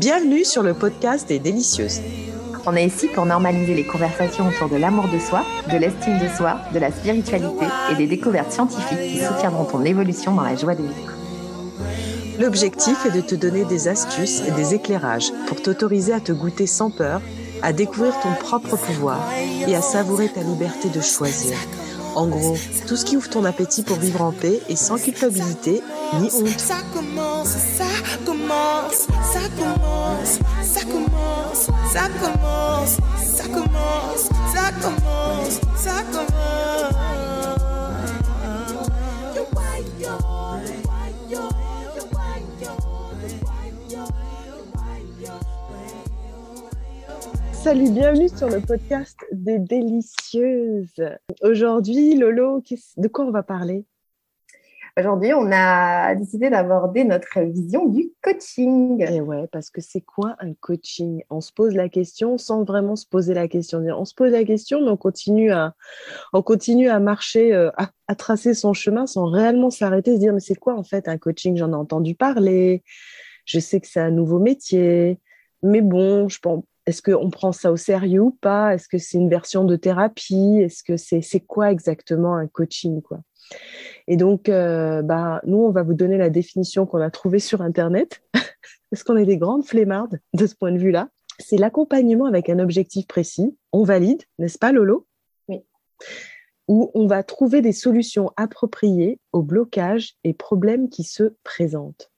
Bienvenue sur le podcast des délicieuses. On est ici pour normaliser les conversations autour de l'amour de soi, de l'estime de soi, de la spiritualité et des découvertes scientifiques qui soutiendront ton évolution dans la joie de vivre. L'objectif est de te donner des astuces et des éclairages pour t'autoriser à te goûter sans peur, à découvrir ton propre pouvoir et à savourer ta liberté de choisir. En gros, tout ce qui ouvre ton appétit pour vivre en paix et sans culpabilité ni honte. Ça commence, ça commence, ça commence, ça commence, ça commence, ça commence, ça commence, ça commence. Salut, bienvenue sur le podcast des délicieuses. Aujourd'hui, Lolo, de quoi on va parler? Aujourd'hui, on a décidé d'aborder notre vision du coaching. Eh ouais, parce que c'est quoi un coaching? On se pose la question sans vraiment se poser la question. On se pose la question, mais on continue à, on continue à marcher, euh, à, à tracer son chemin sans réellement s'arrêter, se dire mais c'est quoi en fait un coaching? J'en ai entendu parler, je sais que c'est un nouveau métier, mais bon, je pense, est-ce qu'on prend ça au sérieux ou pas? Est-ce que c'est une version de thérapie? Est-ce que c'est quoi exactement un coaching quoi? Et donc, euh, bah, nous, on va vous donner la définition qu'on a trouvée sur Internet, parce qu'on est des grandes flemmardes de ce point de vue-là. C'est l'accompagnement avec un objectif précis. On valide, n'est-ce pas, Lolo? Oui. Où on va trouver des solutions appropriées aux blocages et problèmes qui se présentent.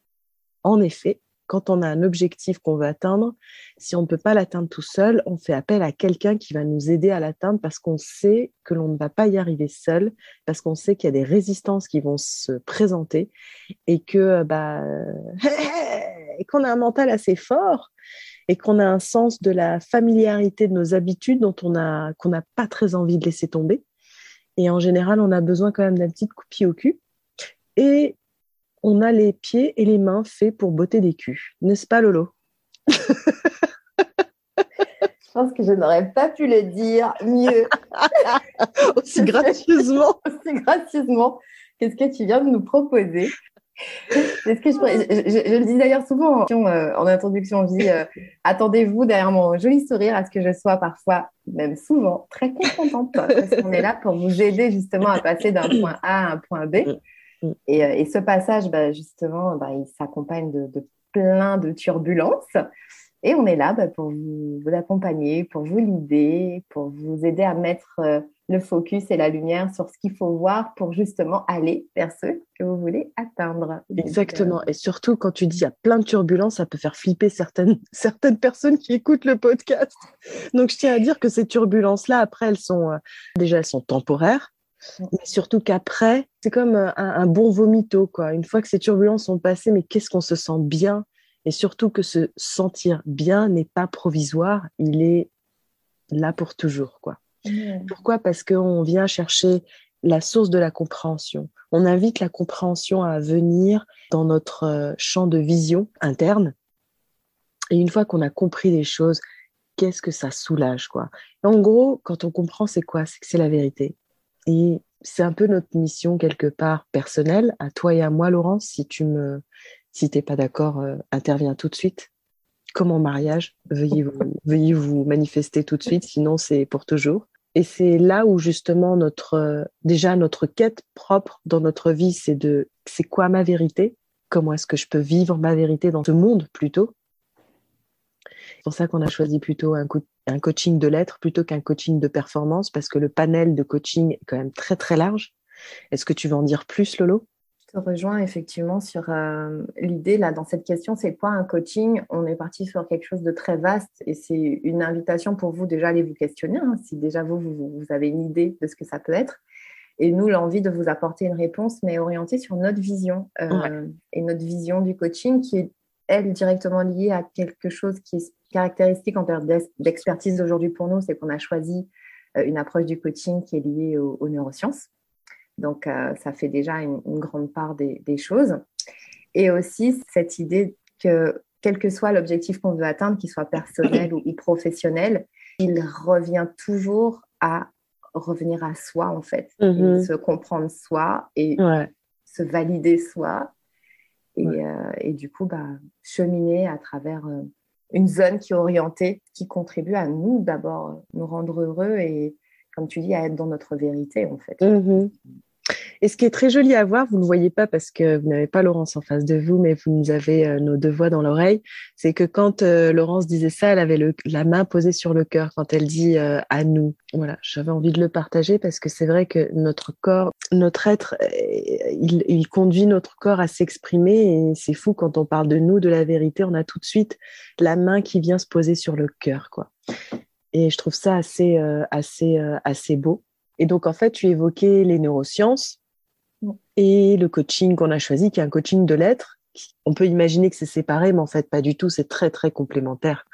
En effet, quand on a un objectif qu'on veut atteindre, si on ne peut pas l'atteindre tout seul, on fait appel à quelqu'un qui va nous aider à l'atteindre parce qu'on sait que l'on ne va pas y arriver seul, parce qu'on sait qu'il y a des résistances qui vont se présenter et que bah et qu'on a un mental assez fort et qu'on a un sens de la familiarité de nos habitudes dont on a qu'on n'a pas très envie de laisser tomber. Et en général, on a besoin quand même d'un petit coup de pied au cul. Et on a les pieds et les mains faits pour botter des culs. N'est-ce pas, Lolo? Je pense que je n'aurais pas pu le dire mieux, Aussi gracieusement. aussi gracieusement que ce que tu viens de nous proposer? Est-ce que je, pourrais- je, je- je le dis d'ailleurs souvent euh, en introduction, je dis euh, attendez-vous derrière mon joli sourire à ce que je sois parfois, même souvent, très confrontante parce qu'on est là pour vous aider justement à passer d'un point A à un point B. Mm. Et, euh, et ce passage, bah, justement, bah, il s'accompagne de, de plein de turbulences. Et on est là bah, pour vous, vous accompagner, pour vous guider, pour vous aider à mettre euh, le focus et la lumière sur ce qu'il faut voir pour justement aller vers ce que vous voulez atteindre. Donc, Exactement. Et surtout, quand tu dis il y a plein de turbulences, ça peut faire flipper certaines, certaines personnes qui écoutent le podcast. Donc, je tiens à dire que ces turbulences-là, après, elles sont euh, déjà, elles sont temporaires. Mais surtout qu'après, c'est comme euh, un, un bon vomito, quoi. Une fois que ces turbulences sont passées, mais qu'est-ce qu'on se sent bien? Et surtout que se sentir bien n'est pas provisoire, il est là pour toujours, quoi. Pourquoi? Parce qu'on vient chercher la source de la compréhension. On invite la compréhension à venir dans notre euh, champ de vision interne. Et une fois qu'on a compris les choses, qu'est-ce que ça soulage, quoi? En gros, quand on comprend, c'est quoi? C'est que c'est la vérité. Et c'est un peu notre mission quelque part personnelle, à toi et à moi, Laurence. Si tu me, si t'es pas d'accord, euh, interviens tout de suite. Comme en mariage, veuillez vous, veuillez vous manifester tout de suite, sinon c'est pour toujours. Et c'est là où justement notre, euh, déjà notre quête propre dans notre vie, c'est de, c'est quoi ma vérité? Comment est-ce que je peux vivre ma vérité dans ce monde plutôt? C'est pour ça qu'on a choisi plutôt un, co- un coaching de l'être plutôt qu'un coaching de performance parce que le panel de coaching est quand même très très large. Est-ce que tu veux en dire plus, Lolo? Je te rejoins effectivement sur euh, l'idée là dans cette question, c'est quoi un coaching? On est parti sur quelque chose de très vaste et c'est une invitation pour vous déjà à aller vous questionner hein, si déjà vous, vous vous avez une idée de ce que ça peut être. Et nous, l'envie de vous apporter une réponse, mais orientée sur notre vision euh, et notre vision du coaching qui est, elle, directement liée à quelque chose qui est caractéristique en termes d'ex- d'expertise aujourd'hui pour nous, c'est qu'on a choisi euh, une approche du coaching qui est liée aux, aux neurosciences. Donc, euh, ça fait déjà une, une grande part des, des choses. Et aussi, cette idée que, quel que soit l'objectif qu'on veut atteindre, qu'il soit personnel ou, ou professionnel, il revient toujours à revenir à soi, en fait, Mhm. et se comprendre soi et Ouais. se valider soi. Et, Ouais. euh, et du coup, bah, cheminer à travers euh, une zone qui est orientée, qui contribue à nous d'abord nous rendre heureux et, comme tu dis, à être dans notre vérité en fait. Mhm. Et ce qui est très joli à voir, vous ne le voyez pas parce que vous n'avez pas Laurence en face de vous, mais vous nous avez euh, nos deux voix dans l'oreille, c'est que quand euh, Laurence disait ça, elle avait la main posée sur le cœur quand elle dit euh, à nous. Voilà, j'avais envie de le partager parce que c'est vrai que notre corps, notre être, il conduit notre corps à s'exprimer et c'est fou quand on parle de nous, de la vérité, on a tout de suite la main qui vient se poser sur le cœur, quoi. Et je trouve ça assez, assez, assez beau. Et donc, en fait, tu évoquais les neurosciences et le coaching qu'on a choisi, qui est un coaching de l'être. On peut imaginer que c'est séparé, mais en fait, pas du tout. C'est très, très complémentaire.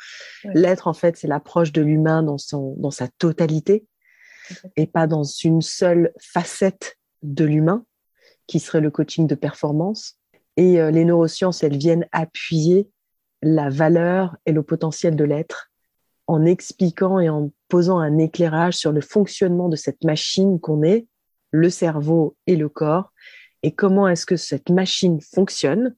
L'être, en fait, c'est l'approche de l'humain dans, son, dans sa totalité et pas dans une seule facette de l'humain, qui serait le coaching de performance. Et euh, les neurosciences, elles viennent appuyer la valeur et le potentiel de l'être en expliquant et en posant un éclairage sur le fonctionnement de cette machine qu'on est, le cerveau et le corps, et comment est-ce que cette machine fonctionne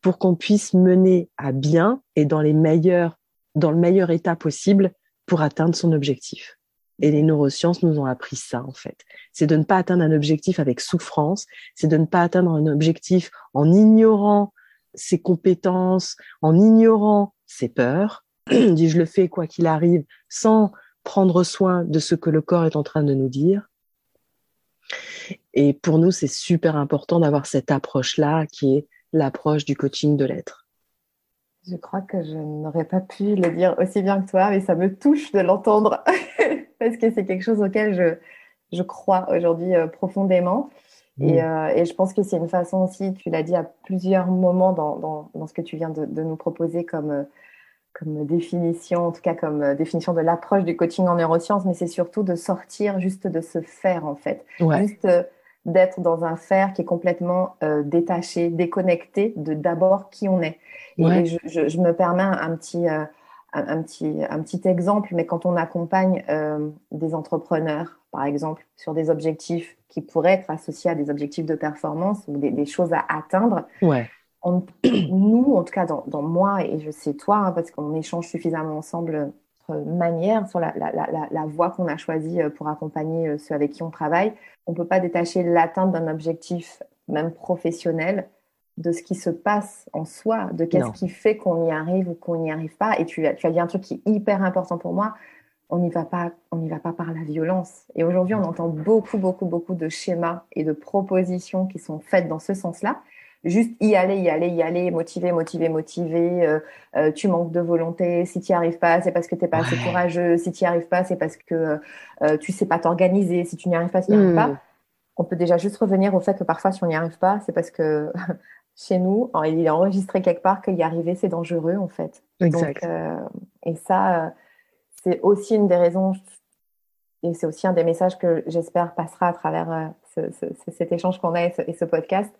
pour qu'on puisse mener à bien et dans les meilleurs, dans le meilleur état possible pour atteindre son objectif. Et les neurosciences nous ont appris ça, en fait. C'est de ne pas atteindre un objectif avec souffrance, c'est de ne pas atteindre un objectif en ignorant ses compétences, en ignorant ses peurs. dit je le fais quoi qu'il arrive, sans prendre soin de ce que le corps est en train de nous dire. Et pour nous, c'est super important d'avoir cette approche-là qui est l'approche du coaching de l'être. Je crois que je n'aurais pas pu le dire aussi bien que toi, mais ça me touche de l'entendre parce que c'est quelque chose auquel je, je crois aujourd'hui euh, profondément. Mmh. Euh, et, je pense que c'est une façon aussi, tu l'as dit à plusieurs moments dans, dans, ce que tu viens de, de nous proposer comme, euh, comme définition, en tout cas comme euh, définition de l'approche du coaching en neurosciences, mais c'est surtout de sortir juste de ce faire en fait, juste euh, d'être dans un faire qui est complètement euh, détaché, déconnecté de d'abord qui on est. Et je, me permets un petit, un, petit, un petit exemple, mais quand on accompagne des entrepreneurs, par exemple, sur des objectifs qui pourraient être associés à des objectifs de performance ou des, des choses à atteindre, ouais nous, en tout cas dans, moi, et je sais toi, hein, parce qu'on échange suffisamment ensemble notre manière sur la, voie qu'on a choisie euh, pour accompagner euh, ceux avec qui on travaille, on ne peut pas détacher l'atteinte d'un objectif, même professionnel, de ce qui se passe en soi, de qu'est-ce qui fait qu'on y arrive ou qu'on n'y arrive pas. Et tu, tu as dit un truc qui est hyper important pour moi, on n'y va pas, on n'y va pas par la violence. Et aujourd'hui, on entend beaucoup, beaucoup, beaucoup de schémas et de propositions qui sont faites dans ce sens-là juste y aller, y aller, y aller, motiver, motiver, motiver. Euh, euh, tu manques de volonté. Si tu n'y arrives pas, c'est parce que tu n'es pas assez courageux. Si tu n'y arrives pas, c'est parce que euh, tu sais pas t'organiser. Si tu n'y arrives pas, tu n'y arrives pas. Hmm. On peut déjà juste revenir au fait que parfois, si on n'y arrive pas, c'est parce que chez nous, il est enregistré quelque part qu'y arriver, c'est dangereux, en fait. Exact. et ça, c'est aussi une des raisons, et c'est aussi un des messages que j'espère passera à travers cet échange qu'on a et ce podcast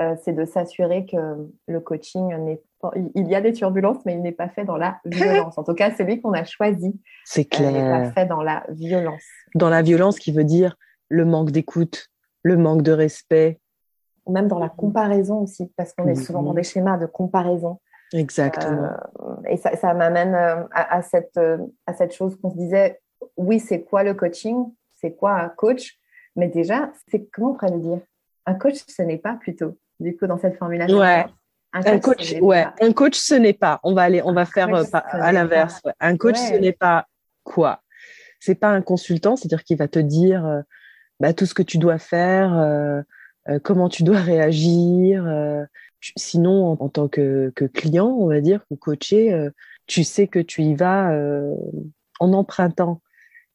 euh, c'est de s'assurer que le coaching n'est pas. Il y a des turbulences, mais il n'est pas fait dans la violence. En tout cas, celui qu'on a choisi. C'est clair. n'est pas fait dans la violence. Dans la violence qui veut dire le manque d'écoute, le manque de respect. Même dans la comparaison aussi, parce qu'on est souvent dans des schémas de comparaison. Exactement. Euh, et ça, m'amène euh, à, cette, à cette chose qu'on se disait oui, c'est quoi le coaching? C'est quoi un coach? Mais déjà, c'est comment on pourrait le dire? Un coach, ce n'est pas plutôt du coup, dans cette formulation. Ouais. Un coach, ouais. Un coach, ce n'est pas. On va aller, on va faire euh, à l'inverse. Un coach, ce n'est pas quoi? C'est pas un consultant, c'est-à-dire qu'il va te dire euh, bah, tout ce que tu dois faire, euh, comment tu dois réagir. sinon, en, tant que, que, client, on va dire, ou coaché, tu sais que tu y vas en empruntant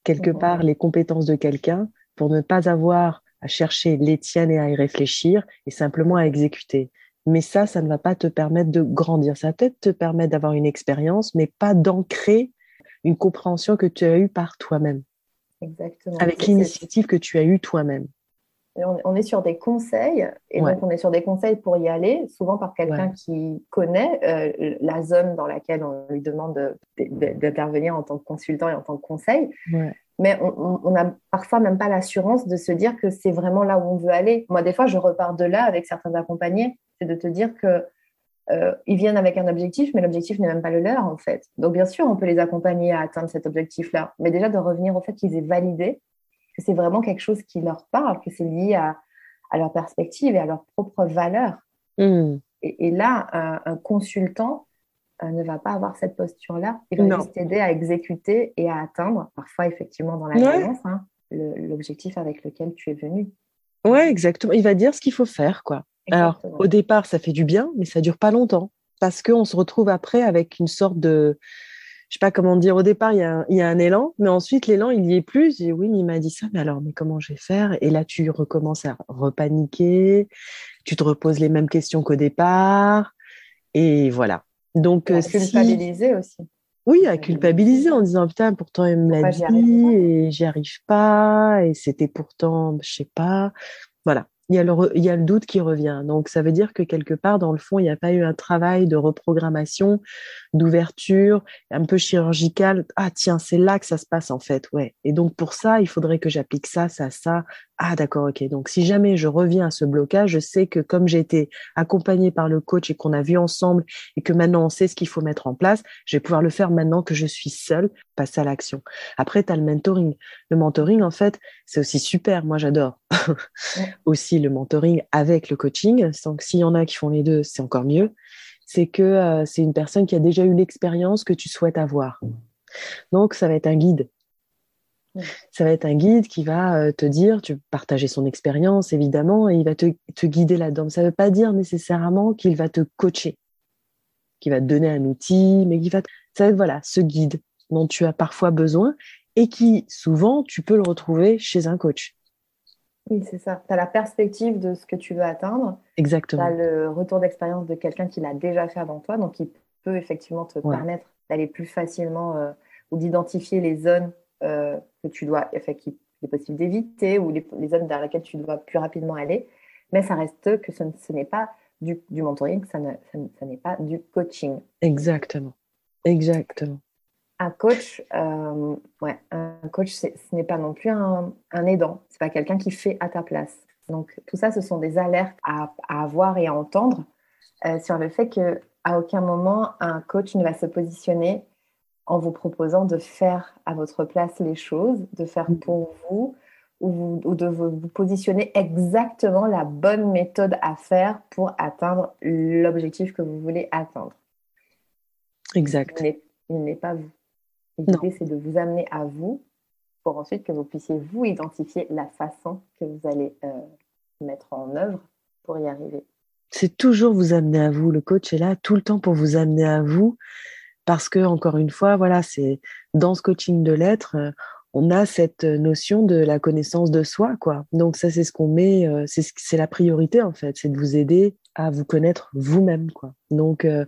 quelque part les compétences de quelqu'un pour ne pas avoir à chercher les tiennes et à y réfléchir et simplement à exécuter. Mais ça, ça ne va pas te permettre de grandir. Ça va peut-être te permettre d'avoir une expérience, mais pas d'ancrer une compréhension que tu as eue par toi-même. Exactement. Avec l'initiative que tu as eue toi-même. On est sur des conseils, et donc on est sur des conseils pour y aller, souvent par quelqu'un qui connaît euh, la zone dans laquelle on lui demande d'intervenir en tant que consultant et en tant que conseil. Ouais mais on n'a parfois même pas l'assurance de se dire que c'est vraiment là où on veut aller. Moi, des fois, je repars de là avec certains accompagnés, c'est de te dire que euh, ils viennent avec un objectif, mais l'objectif n'est même pas le leur, en fait. Donc, bien sûr, on peut les accompagner à atteindre cet objectif-là, mais déjà de revenir au fait qu'ils aient validé que c'est vraiment quelque chose qui leur parle, que c'est lié à, leur perspective et à leur propre valeur. Hmm. Et, là, un, consultant euh, ne va pas avoir cette posture-là. Il va juste t'aider à exécuter et à atteindre, parfois effectivement dans la violence, hein, l'objectif avec lequel tu es venu. Ouais, exactement. Il va dire ce qu'il faut faire, quoi. Alors, au départ, ça fait du bien, mais ça dure pas longtemps parce qu'on se retrouve après avec une sorte de, je sais pas comment dire. Au départ, il y a un, il y a un élan, mais ensuite l'élan, il y est plus. Et oui, mais il m'a dit ça, mais alors, mais comment je vais faire? Et là, tu recommences à repaniquer. Tu te reposes les mêmes questions qu'au départ, et voilà. Donc, à culpabiliser aussi. Oui, à culpabiliser en disant putain, pourtant il me l'a dit et j'y arrive pas et c'était pourtant, je sais pas. Voilà il y, a le il y a le doute qui revient. Donc, ça veut dire que quelque part, dans le fond, il n'y a pas eu un travail de reprogrammation, d'ouverture, un peu chirurgical. Ah, tiens, c'est là que ça se passe, en fait. Ouais. Et donc, pour ça, il faudrait que j'applique ça, ça, ça. Ah, d'accord, ok. Donc, si jamais je reviens à ce blocage, je sais que comme j'ai été accompagnée par le coach et qu'on a vu ensemble et que maintenant on sait ce qu'il faut mettre en place, je vais pouvoir le faire maintenant que je suis seule, passer à l'action. Après, tu as le mentoring. Le mentoring, en fait, c'est aussi super. Moi, j'adore. aussi le mentoring avec le coaching. Donc, s'il y en a qui font les deux, c'est encore mieux. C'est que euh, c'est une personne qui a déjà eu l'expérience que tu souhaites avoir. Donc, ça va être un guide ça va être un guide qui va euh, te dire, tu partager son expérience évidemment, et il va te, guider là-dedans. Ça ne veut pas dire nécessairement qu'il va te coacher, qu'il va te donner un outil, mais qu'il va, ça va être voilà, ce guide dont tu as parfois besoin et qui souvent tu peux le retrouver chez un coach. Oui, c'est ça. Tu as la perspective de ce que tu veux atteindre. Exactement. Tu as le retour d'expérience de quelqu'un qui l'a déjà fait avant toi, donc qui peut effectivement te permettre d'aller plus facilement euh, ou d'identifier les zones euh, que tu dois, enfin, qu'il est possible d'éviter ou les, zones vers lesquelles tu dois plus rapidement aller. Mais ça reste que ce, n'est pas du, du, mentoring, ça, n'est pas du coaching. Exactement. Exactement. Un coach, euh, ouais, un coach, ce n'est pas non plus un, un aidant. C'est pas quelqu'un qui fait à ta place. Donc tout ça, ce sont des alertes à, à avoir et à entendre euh, sur le fait que à aucun moment un coach ne va se positionner en vous proposant de faire à votre place les choses, de faire pour vous ou, de vous, positionner exactement la bonne méthode à faire pour atteindre l'objectif que vous voulez atteindre. Exact. Il n'est pas vous. L'idée, c'est de vous amener à vous pour ensuite que vous puissiez vous identifier la façon que vous allez euh, mettre en œuvre pour y arriver. C'est toujours vous amener à vous. Le coach est là tout le temps pour vous amener à vous parce que encore une fois, voilà, c'est dans ce coaching de l'être, euh, on a cette notion de la connaissance de soi, quoi. Donc ça, c'est ce qu'on met, euh, c'est la priorité en fait, c'est de vous aider à vous connaître vous-même, quoi. Donc euh,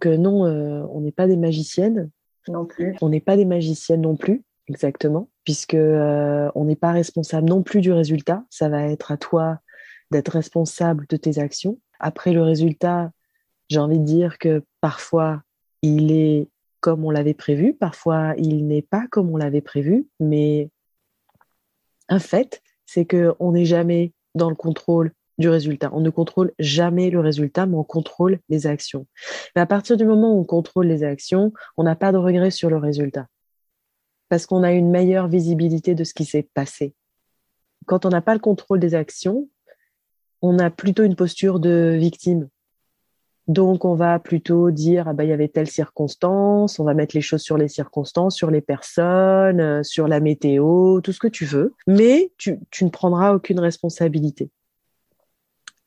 que non, on n'est pas des magiciennes, non plus. On n'est pas des magiciennes non plus, exactement, puisque on n'est pas responsable non plus du résultat. Ça va être à toi d'être responsable de tes actions. Après le résultat, j'ai envie de dire que parfois il est comme on l'avait prévu, parfois il n'est pas comme on l'avait prévu, mais un fait, c'est qu'on n'est jamais dans le contrôle du résultat. On ne contrôle jamais le résultat, mais on contrôle les actions. Mais à partir du moment où on contrôle les actions, on n'a pas de regret sur le résultat. Parce qu'on a une meilleure visibilité de ce qui s'est passé. Quand on n'a pas le contrôle des actions, on a plutôt une posture de victime. Donc, on va plutôt dire, ah bah, il y avait telle circonstance, on va mettre les choses sur les circonstances, sur les personnes, euh, sur la météo, tout ce que tu veux, mais tu, tu ne prendras aucune responsabilité.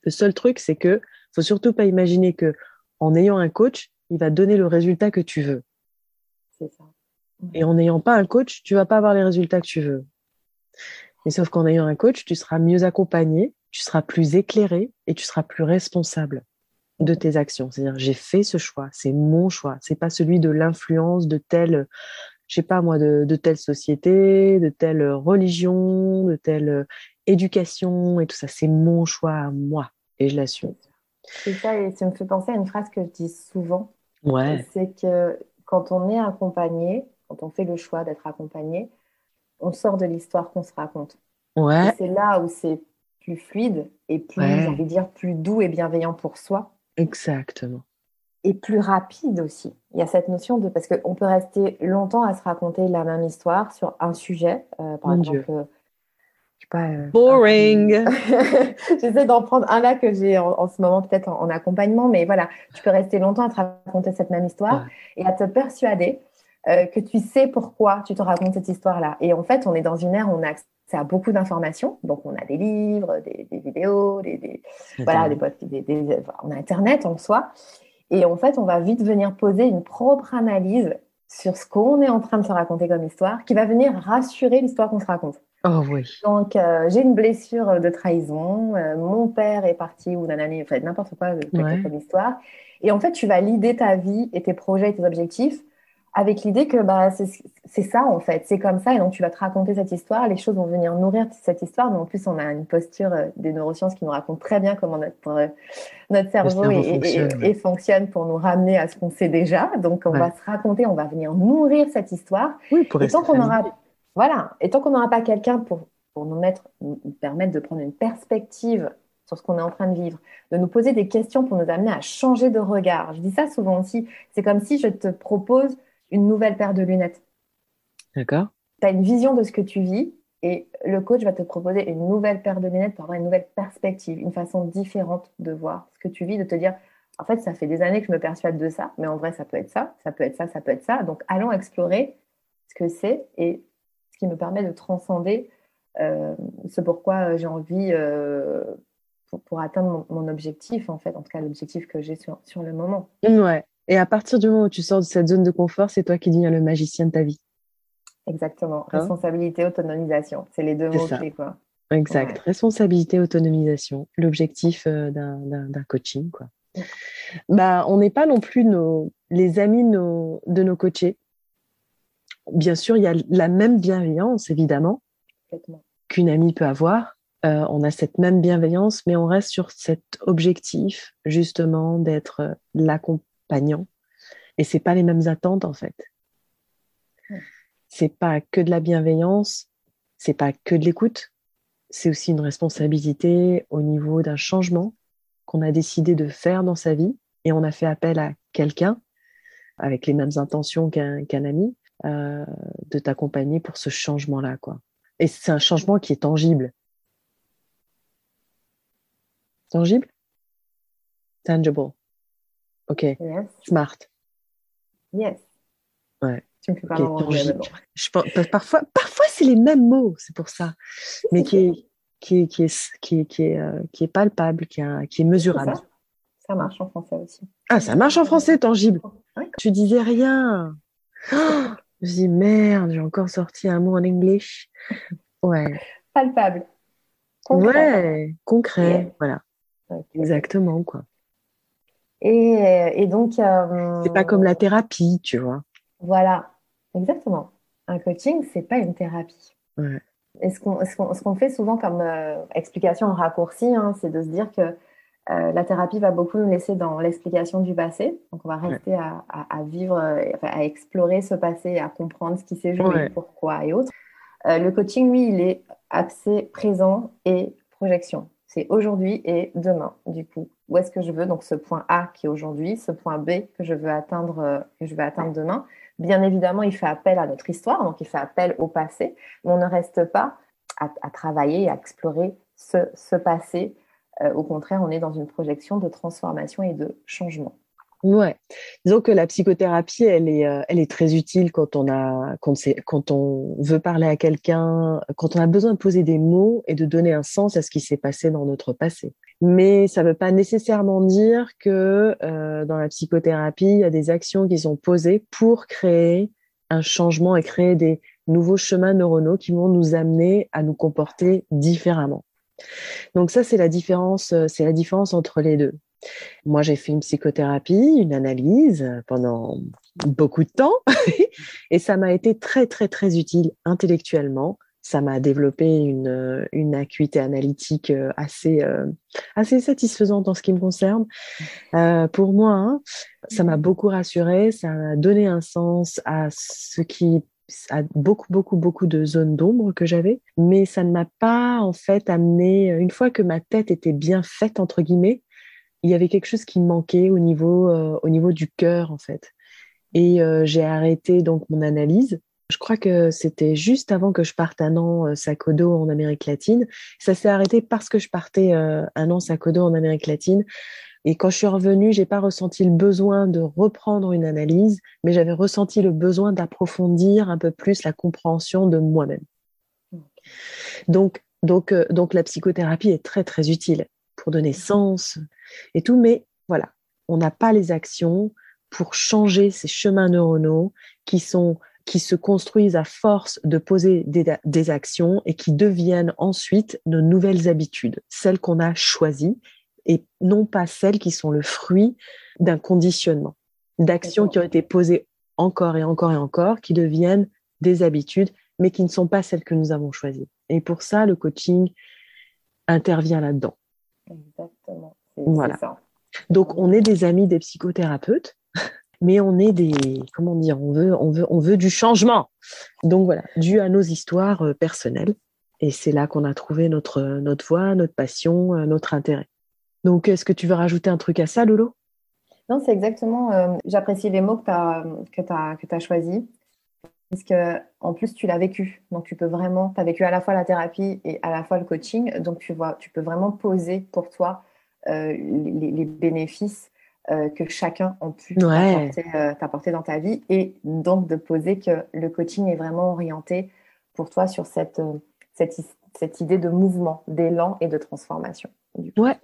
Le seul truc, c'est que faut surtout pas imaginer que en ayant un coach, il va donner le résultat que tu veux. C'est ça. Et en n'ayant pas un coach, tu vas pas avoir les résultats que tu veux. Mais sauf qu'en ayant un coach, tu seras mieux accompagné, tu seras plus éclairé et tu seras plus responsable de tes actions. C'est-à-dire, j'ai fait ce choix, c'est mon choix, c'est pas celui de l'influence de telle, je sais pas moi, de, telle société, de telle religion, de telle éducation et tout ça. C'est mon choix à moi et je l'assume. C'est ça, et ça me fait penser à une phrase que je dis souvent. Ouais. C'est que quand on est accompagné, quand on fait le choix d'être accompagné, on sort de l'histoire qu'on se raconte. Ouais. C'est là où c'est plus fluide et plus, j'ai envie de dire, plus doux et bienveillant pour soi. Exactement. et plus rapide aussi. Il y a cette notion de parce qu'on peut rester longtemps à se raconter la même histoire sur un sujet, euh, par exemple. Euh, pas, euh, Boring. J'essaie d'en prendre un là que j'ai en, ce moment peut-être en, accompagnement, mais voilà, tu peux rester longtemps à te raconter cette même histoire et à te persuader que tu sais pourquoi tu te racontes cette histoire-là. Et en fait, on est dans une ère où on a accès à beaucoup d'informations. Donc, on a des livres, des, vidéos, des, voilà, des, on a Internet en soi. Et en fait, on va vite venir poser une propre analyse sur ce qu'on est en train de se raconter comme histoire, qui va venir rassurer l'histoire qu'on se raconte. Oh oui. Donc, euh, j'ai une blessure de trahison, euh, mon père est parti ou nanani, en fait, n'importe quoi comme histoire. Et en fait, tu vas lider ta vie et tes projets et tes objectifs avec l'idée que bah, c'est ça en fait, c'est comme ça et donc tu vas te raconter cette histoire, les choses vont venir nourrir cette histoire, mais en plus on a une posture euh, des neurosciences qui nous raconte très bien comment notre, euh, notre cerveau, et, fonctionne, pour nous ramener à ce qu'on sait déjà, donc on va se raconter, on va venir nourrir cette histoire. Oui, pour et tant qu'on aura, voilà, et tant qu'on n'aura pas quelqu'un pour, pour nous mettre, nous permettre de prendre une perspective sur ce qu'on est en train de vivre, de nous poser des questions pour nous amener à changer de regard. Je dis ça souvent aussi, c'est comme si je te propose une nouvelle paire de lunettes. D'accord. Tu as une vision de ce que tu vis et le coach va te proposer une nouvelle paire de lunettes pour avoir une nouvelle perspective, une façon différente de voir ce que tu vis, de te dire, en fait, ça fait des années que je me persuade de ça, mais en vrai, ça peut être ça, ça peut être ça, ça peut être ça. Donc, allons explorer ce que c'est et ce qui me permet de transcender euh, ce pourquoi euh, j'ai envie euh, pour, atteindre mon, objectif, en fait, en tout cas l'objectif que j'ai sur, sur le moment. Ouais, et à partir du moment où tu sors de cette zone de confort, c'est toi qui deviens le magicien de ta vie. Exactement. Hein Responsabilité, autonomisation. C'est les deux mots clés, quoi. Exact. Responsabilité, autonomisation. L'objectif euh, d'un coaching, quoi. Bah, on n'est pas non plus nos, les amis nos, de nos coachés. Bien sûr, il y a la même bienveillance, évidemment, qu'une amie peut avoir. Euh, on a cette même bienveillance, mais on reste sur cet objectif, justement, d'être euh, l'accompagnement et c'est pas les mêmes attentes en fait. C'est pas que de la bienveillance, c'est pas que de l'écoute, c'est aussi une responsabilité au niveau d'un changement qu'on a décidé de faire dans sa vie et on a fait appel à quelqu'un avec les mêmes intentions qu'un ami euh, de t'accompagner pour ce changement-là, quoi. Et c'est un changement qui est tangible. Tangible? Tangible. Ok. Smart. Yes. Ouais. Tu me fais pas okay, je pense, parfois, parfois c'est les mêmes mots, c'est pour ça, mais qui est, qui est, qui est, qui est, qui est, euh, qui est palpable, qui est, qui est mesurable. Ça. marche en français aussi. Ah, ça marche en français, tangible. Tu disais rien. je dis merde, j'ai encore sorti un mot en anglais. Ouais. Palpable. Concret. Ouais, concret. Voilà. Exactement, quoi. Et, et donc. Euh, c'est pas comme la thérapie, tu vois. Voilà, exactement. Un coaching, c'est pas une thérapie. Ouais. Et ce qu'on ce fait souvent comme euh, explication en raccourci, hein, c'est de se dire que euh, la thérapie va beaucoup nous laisser dans l'explication du passé. Donc, on va rester à, à, vivre, à explorer ce passé, à comprendre ce qui s'est joué, pourquoi et autres. le coaching, lui, il est axé présent et projection. C'est aujourd'hui et demain, du coup où est-ce que je veux, donc ce point A qui est aujourd'hui, ce point B que je veux atteindre, euh, que je atteindre demain? Bien évidemment, il fait appel à notre histoire, donc il fait appel au passé, mais on ne reste pas à, travailler et à explorer ce, passé. Euh, au contraire, on est dans une projection de transformation et de changement. Ouais. Disons que la psychothérapie, elle est, euh, elle est très utile quand on a, quand, quand on veut parler à quelqu'un, quand on a besoin de poser des mots et de donner un sens à ce qui s'est passé dans notre passé. Mais ça ne veut pas nécessairement dire que euh, dans la psychothérapie, il y a des actions qui sont posées pour créer un changement et créer des nouveaux chemins neuronaux qui vont nous amener à nous comporter différemment. Donc ça, c'est la différence, euh, c'est la différence entre les deux. Moi, j'ai fait une psychothérapie, une analyse pendant beaucoup de temps et ça m'a été très, très, très utile intellectuellement. Ça m'a développé une, une acuité analytique euh, assez, euh, assez satisfaisante en ce qui me concerne. Euh, pour moi, hein, ça m'a beaucoup rassuré, ça m'a donné un sens à ce qui a beaucoup, beaucoup, beaucoup de zones d'ombre que j'avais, mais ça ne m'a pas en fait amené, une fois que ma tête était bien faite, entre guillemets, il y avait quelque chose qui me manquait au niveau, euh, au niveau du cœur, en fait. Et euh, j'ai arrêté donc mon analyse. Je crois que c'était juste avant que je parte un an euh, dos en Amérique latine. Ça s'est arrêté parce que je partais un an dos en Amérique latine. Et quand je suis revenue, j'ai pas ressenti le besoin de reprendre une analyse, mais j'avais ressenti le besoin d'approfondir un peu plus la compréhension de moi-même. Donc, donc, donc la psychothérapie est très très utile pour donner sens et tout, mais voilà, on n'a pas les actions pour changer ces chemins neuronaux qui sont qui se construisent à force de poser des, actions et qui deviennent ensuite nos nouvelles habitudes, celles qu'on a choisies et non pas celles qui sont le fruit d'un conditionnement, d'actions qui ont été posées encore et encore et encore, qui deviennent des habitudes, mais qui ne sont pas celles que nous avons choisies. Et pour ça, le coaching intervient là-dedans. Exactement. Voilà. Donc, on est des amis des psychothérapeutes, mais on est des, comment dire, on veut, on veut, on veut du changement. Donc voilà, dû à nos histoires euh, personnelles. Et c'est là qu'on a trouvé notre, notre voie, notre passion, euh, notre intérêt. Donc, est-ce que tu veux rajouter un truc à ça, Lolo? Non, c'est exactement. Euh, j'apprécie les mots que tu as, que as, que as choisis. Parce que, en plus, tu l'as vécu. Donc, tu peux vraiment, tu as vécu à la fois la thérapie et à la fois le coaching. Donc, tu vois, tu peux vraiment poser pour toi euh, les, bénéfices euh, que chacun a pu euh, t'apporter dans ta vie. Et donc, de poser que le coaching est vraiment orienté pour toi sur cette, cette, cette idée de mouvement, d'élan et de transformation. Ouais,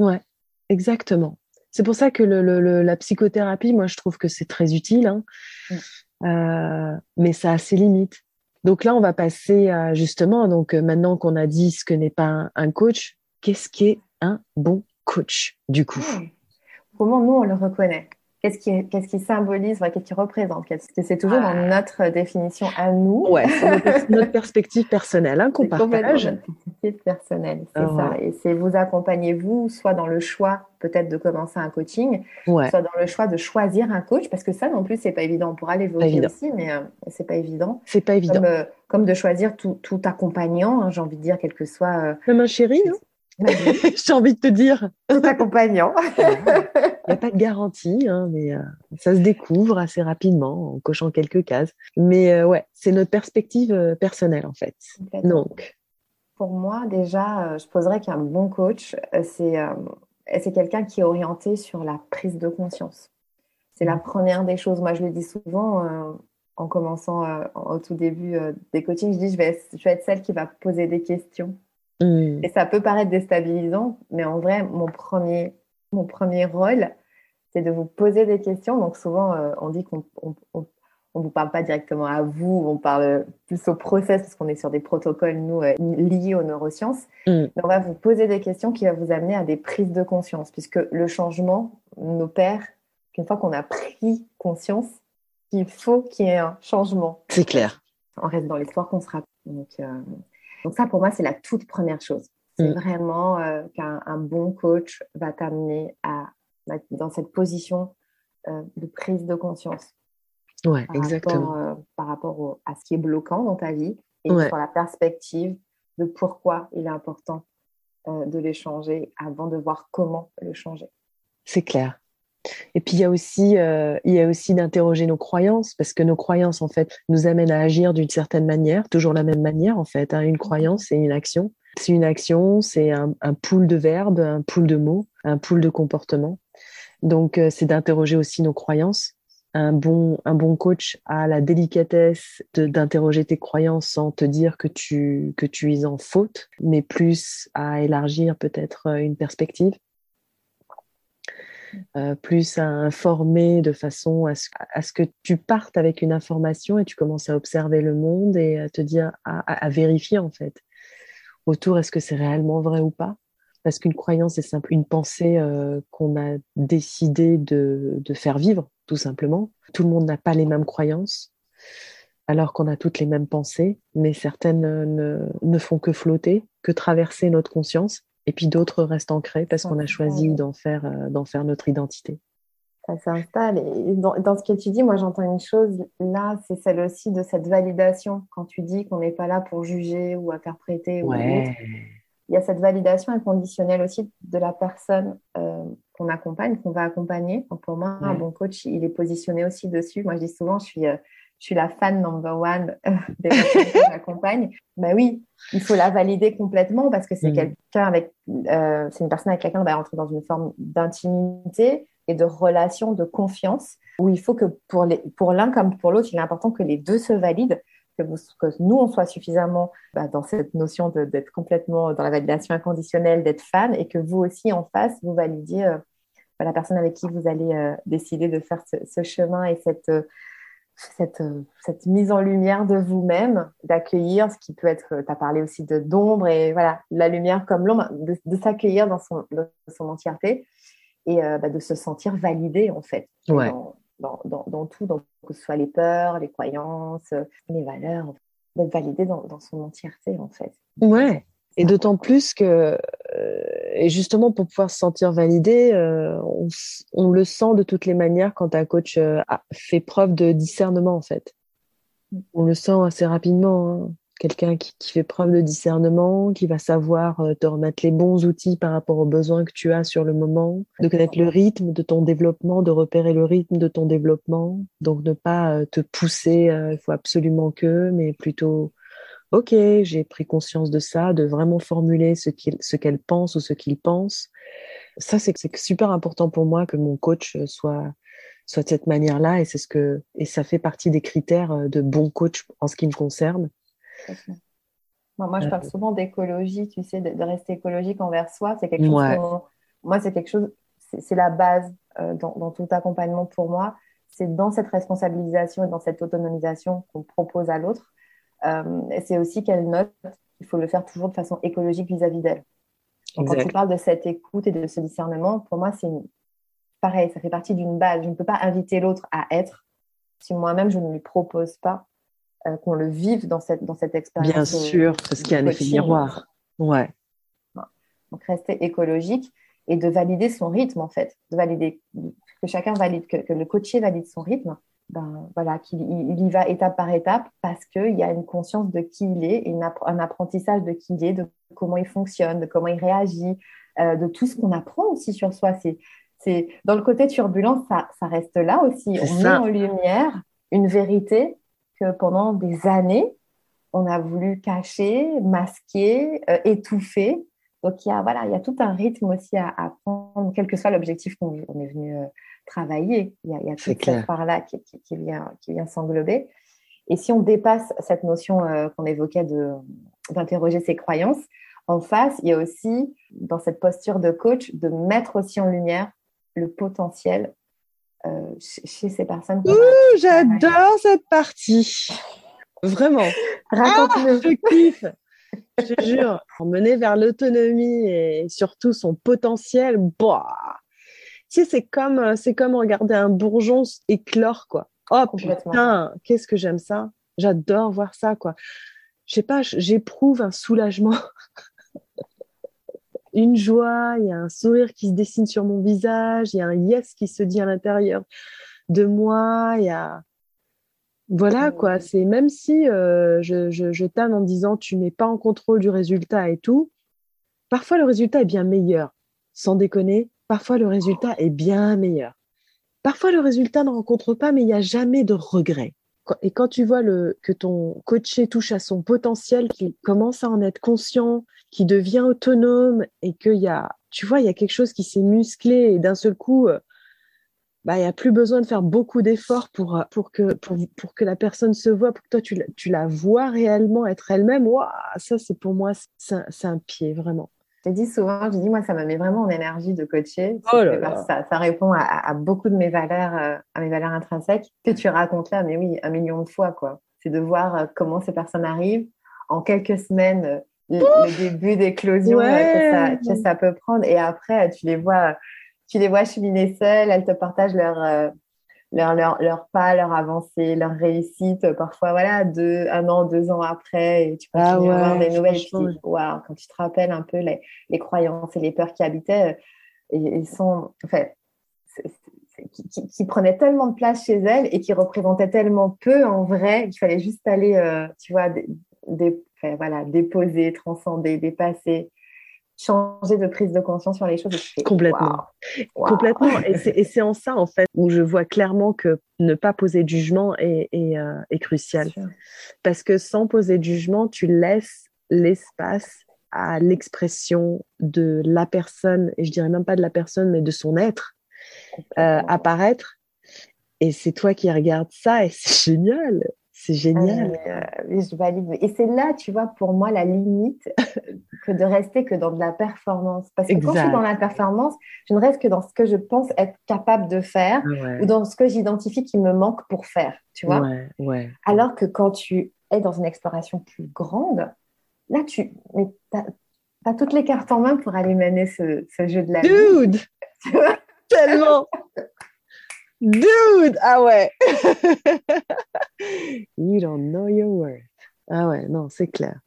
ouais, exactement. C'est pour ça que le, la psychothérapie, moi, je trouve que c'est très utile. Hein. Mm. Euh, mais ça a ses limites. Donc là, on va passer à justement, donc euh, maintenant qu'on a dit ce que n'est pas un, coach, qu'est-ce qu'est un bon coach du coup? Hmm. Comment nous on le reconnaît? Qu'est-ce qui, qu'est-ce qui symbolise, qu'est-ce qui représente? C'est toujours dans ah. notre définition à nous? Ouais, c'est notre, perspective personnelle hein, qu'on partage. Notre perspective personnelle, c'est ah ça. Et c'est vous accompagnez vous, soit dans le choix peut-être de commencer un coaching, soit dans le choix de choisir un coach, parce que ça non plus c'est pas évident. On pourra l'évoquer aussi, mais euh, c'est pas évident. C'est pas évident. Comme, euh, de choisir tout, tout accompagnant, hein, j'ai envie de dire, quel que soit. Euh, Comme un chéri, non J'ai envie de te dire. Tout accompagnant. Il n'y a pas de garantie, hein, mais euh, ça se découvre assez rapidement en cochant quelques cases. Mais euh, ouais, c'est notre perspective euh, personnelle en fait. Donc. Pour moi, déjà, je poserais qu'un bon coach, c'est c'est quelqu'un qui est orienté sur la prise de conscience. C'est la mmh. première des choses. Moi, je le dis souvent en commençant au tout début des coachings, je dis je vais, je vais être celle qui va poser des questions Mm. Et ça peut paraître déstabilisant, mais en vrai, mon premier, mon premier rôle, c'est de vous poser des questions. Donc souvent, euh, on dit qu'on on, vous parle pas directement à vous, on parle plus au process parce qu'on est sur des protocoles, nous, euh, liés aux neurosciences. Mm. Mais on va vous poser des questions qui vont vous amener à des prises de conscience, puisque le changement n'opère qu'une fois qu'on a pris conscience qu'il faut qu'il y ait un changement. C'est clair. On reste dans l'histoire qu'on sera. Donc, euh, donc ça, pour moi, c'est la toute première chose. C'est mm. vraiment euh, qu'un bon coach va t'amener à dans cette position euh, de prise de conscience. Ouais, exactement. Euh, par rapport à ce qui est bloquant dans ta vie et sur la perspective de pourquoi il est important de les changer avant de voir comment le changer. C'est clair. Et puis il y a aussi, euh, il y a aussi d'interroger nos croyances parce que nos croyances en fait nous amènent à agir d'une certaine manière, toujours la même manière en fait. Hein. Une croyance, c'est une action. C'est une action, c'est un, pool de verbes, un pool de mots, un pool de comportements. Donc euh, c'est d'interroger aussi nos croyances. Un bon, un bon coach a la délicatesse d'interroger tes croyances sans te dire que tu, que tu es en faute, mais plus à élargir peut-être euh, une perspective euh, plus à informer de façon à ce, que tu partes avec une information et tu commences à observer le monde et à te dire, à, vérifier en fait. Autour, est-ce que c'est réellement vrai ou pas? Parce qu'une croyance, c'est simple, une pensée euh, qu'on a décidé de, faire vivre, tout simplement. Tout le monde n'a pas les mêmes croyances alors qu'on a toutes les mêmes pensées, mais certaines ne, font que flotter, que traverser notre conscience et puis d'autres restent ancrés parce qu'on a choisi d'en faire, euh, d'en faire notre identité. Ça s'installe. Et dans, ce que tu dis, moi j'entends une chose là, c'est celle aussi de cette validation. Quand tu dis qu'on n'est pas là pour juger ou interpréter, ouais. il y a cette validation inconditionnelle aussi de la personne euh, qu'on accompagne, qu'on va accompagner. Donc pour moi, un bon coach, il est positionné aussi dessus. Moi, je dis souvent, je suis, euh, je suis la fan number one euh, des personnes que j'accompagne. Ben oui, il faut la valider complètement parce que c'est mm. quelqu'un avec, c'est une personne avec laquelle on va rentrer dans une forme d'intimité et de relation, de confiance, où il faut que pour l'un comme pour l'autre, il est important que les deux se valident que, nous, on soit suffisamment bah, dans cette notion d'être complètement dans la validation inconditionnelle, d'être fan, et que vous aussi, en face, vous validiez euh, bah, la personne avec qui vous allez euh, décider de faire ce, chemin et cette, euh, cette, mise en lumière de vous-même, d'accueillir ce qui peut être, tu as parlé aussi de d'ombre, et voilà, la lumière comme l'ombre, de, s'accueillir dans son entièreté et bah, de se sentir validé, en fait. Ouais dans, dans, dans, tout, donc, que ce soit les peurs, les croyances, les valeurs, d'être validé dans, son entièreté, en fait. Ouais. Et d'autant plus que, euh, et justement pour pouvoir se sentir validé, euh, on, on, le sent de toutes les manières quand un coach euh, a fait preuve de discernement en fait. Mm. On le sent assez rapidement. Hein quelqu'un qui, fait preuve de discernement, qui va savoir euh, te remettre les bons outils par rapport aux besoins que tu as sur le moment, de connaître le rythme de ton développement, de repérer le rythme de ton développement, donc ne pas euh, te pousser, euh, il faut absolument que, mais plutôt, ok, j'ai pris conscience de ça, de vraiment formuler ce qu'elle pense ou ce qu'il pense. Ça, c'est super important pour moi que mon coach soit soit de cette manière-là et c'est ce que et ça fait partie des critères de bon coach en ce qui me concerne moi, je parle souvent d'écologie, tu sais, de, rester écologique envers soi. C'est quelque chose. Moi, c'est quelque chose. C'est la base euh, dans, tout accompagnement pour moi. C'est dans cette responsabilisation et dans cette autonomisation qu'on propose à l'autre. Euh, c'est aussi qu'elle note qu'il faut le faire toujours de façon écologique vis-à-vis d'elle. Quand tu parles de cette écoute et de ce discernement, pour moi, c'est pareil, ça fait partie d'une base. Je ne peux pas inviter l'autre à être si moi-même je ne lui propose pas euh, qu'on le vive dans cette, dans cette expérience. Bien sûr, parce qu'il y a un effet miroir. Ouais. Donc, rester écologique et de valider son rythme, en fait. De valider, que chacun valide, que, le coaché valide son rythme. Ben, voilà, qu'il il y va étape par étape parce qu'il y a une conscience de qui il est, un apprentissage de qui il est, de comment il fonctionne, de comment il réagit, euh, de tout ce qu'on apprend aussi sur soi. C'est, dans le côté turbulence, ça, ça reste là aussi. On met en lumière une vérité que pendant des années, on a voulu cacher, masquer, euh, étouffer. Donc, il y, a, voilà, il y a tout un rythme aussi à, apprendre, quel que soit l'objectif qu'on est venu euh, travailler. Il y a, il y a toute cette part-là qui, qui, vient, qui vient s'englober. Et si on dépasse cette notion euh, qu'on évoquait d'interroger ses croyances, en face, il y a aussi, dans cette posture de coach, de mettre aussi en lumière le potentiel euh, chez ces personnes. J'adore cette partie. Vraiment. Ah, je kiffe. je te jure. Emmener vers l'autonomie et surtout son potentiel. Tu sais, c'est comme, euh, c'est comme regarder un bourgeon éclore, quoi. Oh putain, qu'est-ce que j'aime ça. J'adore voir ça, quoi. Je sais pas, j'éprouve un soulagement une joie, il y a un sourire qui se dessine sur mon visage, il y a un yes qui se dit à l'intérieur de moi, il y a voilà quoi, c'est même si euh, je, je, je tanne en disant tu n'es pas en contrôle du résultat et tout, parfois le résultat est bien meilleur. Sans déconner, parfois le résultat est bien meilleur. Parfois le résultat ne rencontre pas, mais il n'y a jamais de regret. Et quand tu vois le, que ton coaché touche à son potentiel, qu'il commence à en être conscient, qui devient autonome et qu'il y a, tu vois, il y a quelque chose qui s'est musclé et d'un seul coup, euh, bah, il n'y a plus besoin de faire beaucoup d'efforts pour, euh, pour, que, pour, que la personne se voit, pour que toi, tu la, vois réellement être elle-même. Waouh, ça, c'est pour moi, c'est un, pied, vraiment. Je dis souvent, je dis, moi, ça me met vraiment en énergie de coacher. Oh ça, ça, répond à, à, beaucoup de mes valeurs, euh, à mes valeurs intrinsèques que tu racontes là, mais oui, un million de fois, quoi. C'est de voir comment ces personnes arrivent en quelques semaines le, début d'éclosion euh, que, ça, peut prendre. Et après, tu les vois, tu les vois cheminer seules, elles te partagent leur, euh, leur, leur, leur, pas, leur avancée, leur réussite. Parfois, voilà, deux, un an, deux ans après, et tu peux ah avoir des nouvelles. quand tu te rappelles un peu les, les croyances et les peurs qui habitaient, euh, et, ils sont, en fait, qui, qui, prenaient tellement de place chez elles et qui représentaient tellement peu en vrai qu'il fallait juste aller, tu vois, des, des, voilà, déposer, transcender, dépasser. Changer de prise de conscience sur les choses. Complètement. Complètement. Et c'est en ça, en fait, où je vois clairement que ne pas poser de jugement est, est, euh, est crucial. Parce que sans poser de jugement, tu laisses l'espace à l'expression de la personne, et je dirais même pas de la personne, mais de son être, euh, apparaître. Et c'est toi qui regardes ça, et c'est génial. C'est génial. Ah, euh, je valide. Et c'est là, tu vois, pour moi, la limite que de rester que dans de la performance. Parce que quand je suis dans la performance, je ne reste que dans ce que je pense être capable de faire ou dans ce que j'identifie qui me manque pour faire, tu vois. Ouais, Alors que quand tu es dans une exploration plus grande, là, tu as, as, toutes les cartes en main pour aller mener ce, ce jeu de la Dude! Tellement! Dude! Ah ouais! you don't know your worth. Ah ouais, non, c'est clair.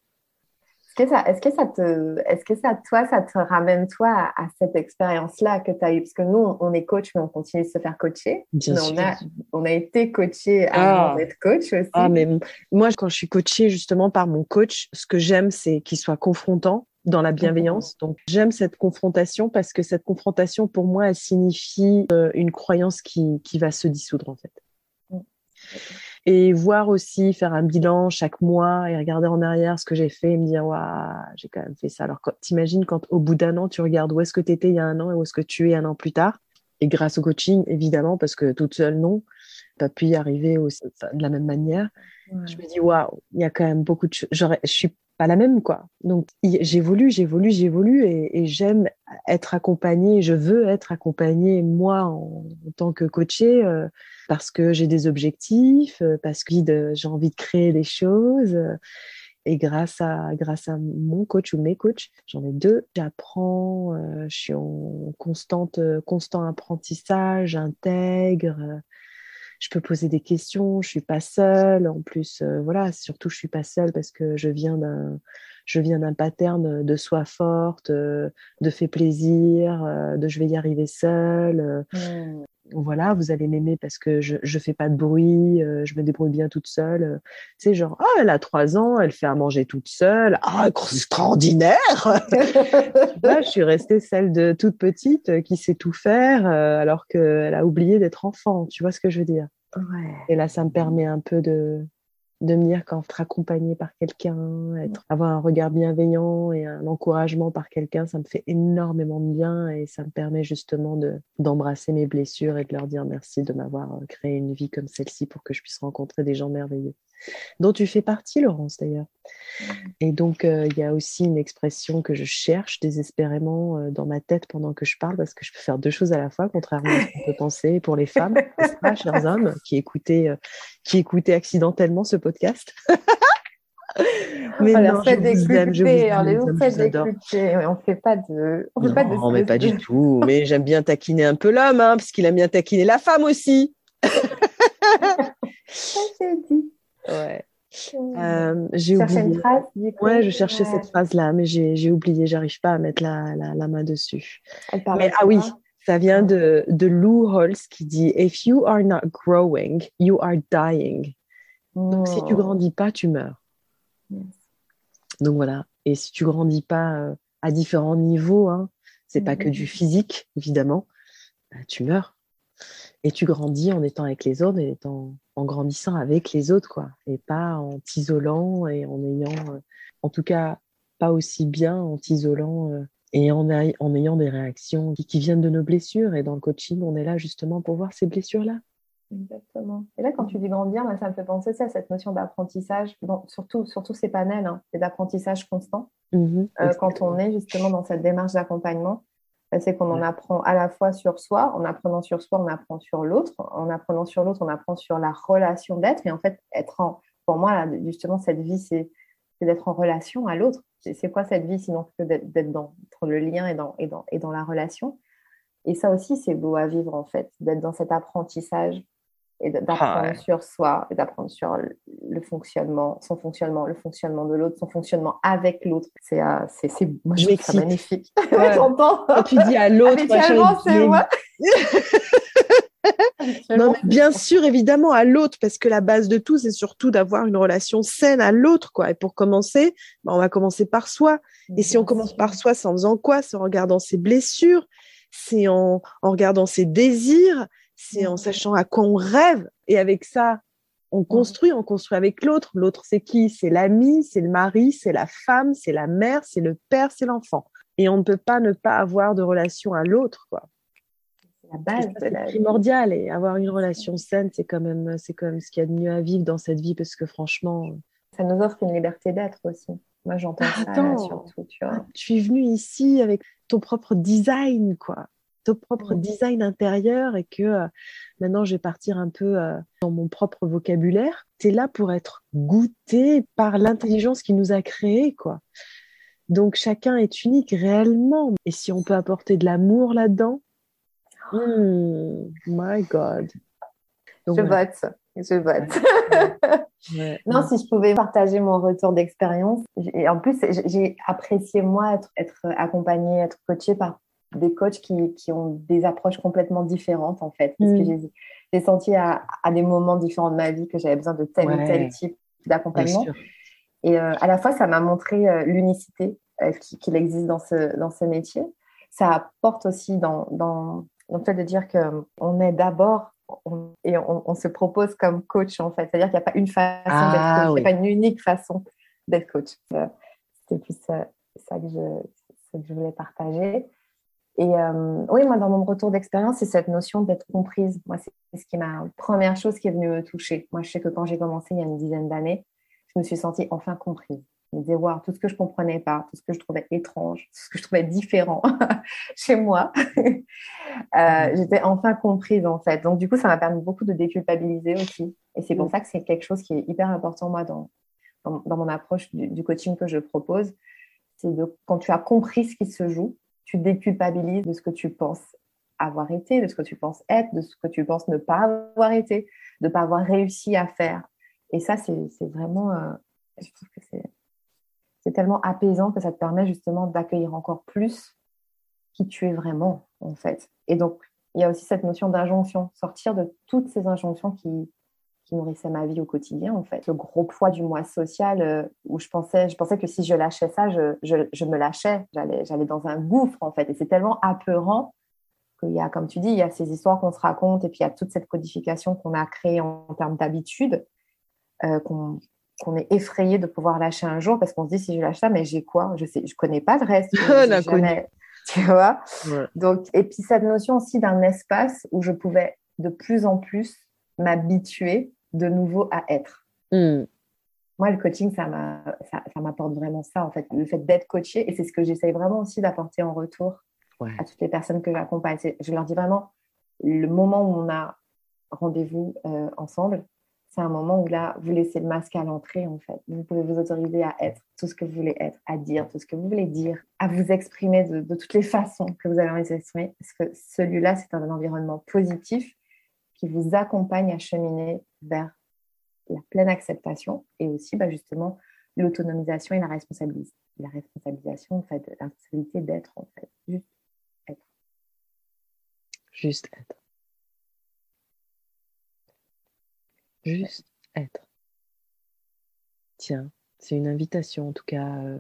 Est-ce que, ça, est-ce, que ça te, est-ce que ça, toi, ça te ramène, toi, à, cette expérience-là que tu as eue? Parce que nous, on est coach, mais on continue de se faire coacher. Bien sûr. On a, on a été coaché avant ah. d'être coach aussi. Ah, mais moi, quand je suis coachée justement par mon coach, ce que j'aime, c'est qu'il soit confrontant dans la bienveillance. Donc, j'aime cette confrontation parce que cette confrontation, pour moi, elle signifie euh, une croyance qui, qui, va se dissoudre, en fait. Mm. Et voir aussi, faire un bilan chaque mois et regarder en arrière ce que j'ai fait et me dire, waouh, j'ai quand même fait ça. Alors, t'imagines quand au bout d'un an, tu regardes où est-ce que tu étais il y a un an et où est-ce que tu es un an plus tard. Et grâce au coaching, évidemment, parce que toute seule, non, pas pu y arriver aussi, de la même manière. Je me dis, waouh, il y a quand même beaucoup de choses. Je suis pas la même, quoi. Donc, j'évolue, j'évolue, j'évolue et, j'aime être accompagnée, je veux être accompagnée, moi, en, tant que coachée, euh, parce que j'ai des objectifs, euh, parce que j'ai envie de créer des choses. et grâce à, grâce à mon coach ou mes coachs, j'en ai deux, j'apprends, euh, je suis en constante, constant apprentissage, j'intègre je peux poser des questions, je suis pas seule. En plus, euh, voilà, surtout je suis pas seule parce que je viens d'un, je viens d'un pattern de soi forte, euh, de fait plaisir, euh, de je vais y arriver seule. Mmh. Voilà, vous allez m'aimer parce que je je fais pas de bruit, je me débrouille bien toute seule. Tu sais, genre, ah, elle a trois ans, elle fait à manger toute seule. Ah, extraordinaire Je suis restée celle de toute petite qui sait tout faire alors qu'elle a oublié d'être enfant. Tu vois ce que je veux dire? Et là, ça me permet un peu de, de me dire qu'être accompagnée par quelqu'un, être, avoir un regard bienveillant et un encouragement par quelqu'un, ça me fait énormément de bien et ça me permet justement de, d'embrasser mes blessures et de leur dire merci de m'avoir euh, créé une vie comme celle-ci pour que je puisse rencontrer des gens merveilleux dont tu fais partie, Laurence, d'ailleurs. Et donc, euh, il y a aussi une expression que je cherche désespérément euh, dans ma tête pendant que je parle, parce que je peux faire deux choses à la fois, contrairement à ce qu'on peut penser pour les femmes, pas, chers hommes, qui écoutaient, euh, qui écoutaient accidentellement ce podcast? mais non, je vous aime, je vous aime, on fait pas de, on fait pas de. Non, mais pas du tout. Mais j'aime bien taquiner un peu l'homme, hein, parce qu'il aime bien taquiner la femme aussi. Ça dit. Ouais. Euh, j'ai oublié. Une phrase, ouais, je cherchais cette phrase-là, mais j'ai oublié. J'arrive pas à mettre la, la, la main dessus. Mais, ah oui, ça vient de, de Lou Holtz qui dit If you are not growing, you are dying. Donc, si tu grandis pas, tu meurs. Donc voilà. Et si tu grandis pas euh, à différents niveaux, hein, c'est pas que du physique, évidemment, bah, tu meurs. Et tu grandis en étant avec les autres et en grandissant avec les autres, quoi, et pas en t'isolant et en ayant, euh, en tout cas, pas aussi bien en t'isolant euh, et en, en, ayant des réactions qui, viennent de nos blessures. Et dans le coaching, on est là justement pour voir ces blessures-là. Exactement. Et là, quand tu dis grandir, ça me fait penser à cette notion d'apprentissage, surtout, surtout ces panels, hein, et d'apprentissage constant. Mmh euh, quand on est justement dans cette démarche d'accompagnement, c'est qu'on en apprend à la fois sur soi, en apprenant sur soi, on apprend sur l'autre, en apprenant sur l'autre, on apprend sur la relation d'être. Et en fait, être en, pour moi, justement, cette vie, c'est d'être en relation à l'autre. C'est quoi cette vie sinon que d'être dans le lien et dans, et dans, et dans la relation? Et ça aussi, c'est beau à vivre, en fait, d'être dans cet apprentissage et d'apprendre ah sur soi, et d'apprendre sur le fonctionnement, son fonctionnement, le fonctionnement de l'autre, son fonctionnement avec l'autre. C'est, euh, c'est, c'est, moi, je trouve magnifique. Ouais. Quand tu dis à l'autre, c'est moi. Non, bien sûr, évidemment, à l'autre, parce que la base de tout, c'est surtout d'avoir une relation saine à l'autre, quoi. Et pour commencer, bah, on va commencer par soi. Et si on commence par soi, c'est en faisant quoi C'est en regardant ses blessures, c'est en, en regardant ses désirs, c'est en sachant à quoi on rêve. Et avec ça, on construit, on construit avec l'autre. L'autre, c'est qui? C'est l'ami, c'est le mari, c'est la femme, c'est la mère, c'est le père, c'est l'enfant. Et on ne peut pas ne pas avoir de relation à l'autre, quoi. La base, c'est primordial. Et avoir une relation saine, c'est quand même, c'est quand même ce qu'il y a de mieux à vivre dans cette vie, parce que franchement, ça nous offre une liberté d'être aussi. Moi, j'entends ça surtout, tu vois. Tu es venu ici avec ton propre design, quoi ton propre design intérieur et que euh, maintenant je vais partir un peu euh, dans mon propre vocabulaire. Tu es là pour être goûté par l'intelligence qui nous a créés, quoi. Donc chacun est unique réellement. Et si on peut apporter de l'amour là-dedans, hmm, my God. je vote, je vote. non, si je pouvais partager mon retour d'expérience. Et en plus, j'ai apprécié moi être, être accompagnée, être coachée par des coachs qui, qui, ont des approches complètement différentes, en fait. Parce que mm. j'ai senti à, à, des moments différents de ma vie que j'avais besoin de tel ou tel type d'accompagnement. Et euh, à la fois, ça m'a montré euh, l'unicité euh, qu'il existe dans ce, dans ce métier. Ça apporte aussi dans, dans, dans le fait de dire qu'on est d'abord et on, on, se propose comme coach, en fait. C'est-à-dire qu'il n'y a pas une façon d'être ah coach, il n'y a pas une unique façon d'être coach. C'était plus ça, que je, que je voulais partager. Et euh, oui, moi, dans mon retour d'expérience, c'est cette notion d'être comprise. Moi, c'est ce qui m'a première chose qui est venue me toucher. Moi, je sais que quand j'ai commencé il y a une dizaine d'années, je me suis sentie enfin comprise. Je me disais, wow, tout ce que je comprenais pas, tout ce que je trouvais étrange, tout ce que je trouvais différent chez moi, euh, j'étais enfin comprise en fait. Donc du coup, ça m'a permis beaucoup de déculpabiliser aussi. Et c'est pour ça que c'est quelque chose qui est hyper important moi dans, dans, mon approche du, du, coaching que je propose. C'est de quand tu as compris ce qui se joue, tu de ce que tu penses avoir été, de ce que tu penses être, de ce que tu penses ne pas avoir été, de ne pas avoir réussi à faire. Et ça, c'est vraiment, euh, je trouve que c'est tellement apaisant que ça te permet justement d'accueillir encore plus qui tu es vraiment, en fait. Et donc, il y a aussi cette notion d'injonction, sortir de toutes ces injonctions qui, nourrissait ma vie au quotidien, en fait. Le gros poids du moi social, euh, où je pensais, je pensais que si je lâchais ça, je, je, me lâchais. J'allais, j'allais dans un gouffre, en fait. Et c'est tellement apeurant qu'il y a, comme tu dis, il y a ces histoires qu'on se raconte et puis il y a toute cette codification qu'on a créée en, termes d'habitude, euh, qu'on, qu'on est effrayé de pouvoir lâcher un jour parce qu'on se dit si je lâche ça, mais j'ai quoi? Je sais, je connais pas le reste. jamais, tu vois? Donc, et puis cette notion aussi d'un espace où je pouvais de plus en plus m'habituer de nouveau à être. Hmm. Moi, le coaching, ça m'apporte vraiment ça, en fait, le fait d'être coaché. Et c'est ce que j'essaye vraiment aussi d'apporter en retour à toutes les personnes que j'accompagne. Je leur dis vraiment, le moment où on a rendez-vous euh, ensemble, c'est un moment où là, vous laissez le masque à l'entrée, en fait. Vous pouvez vous autoriser à être tout ce que vous voulez être, à dire tout ce que vous voulez dire, à vous exprimer de, de toutes les façons que vous avez envie d'exprimer. Parce que celui-là, c'est un environnement positif qui vous accompagne à cheminer vers la pleine acceptation et aussi bah, justement l'autonomisation et la responsabilisation. La responsabilisation, en fait, la responsabilité d'être, en fait, juste être. Juste être. Juste être. Tiens, c'est une invitation en tout cas. Euh,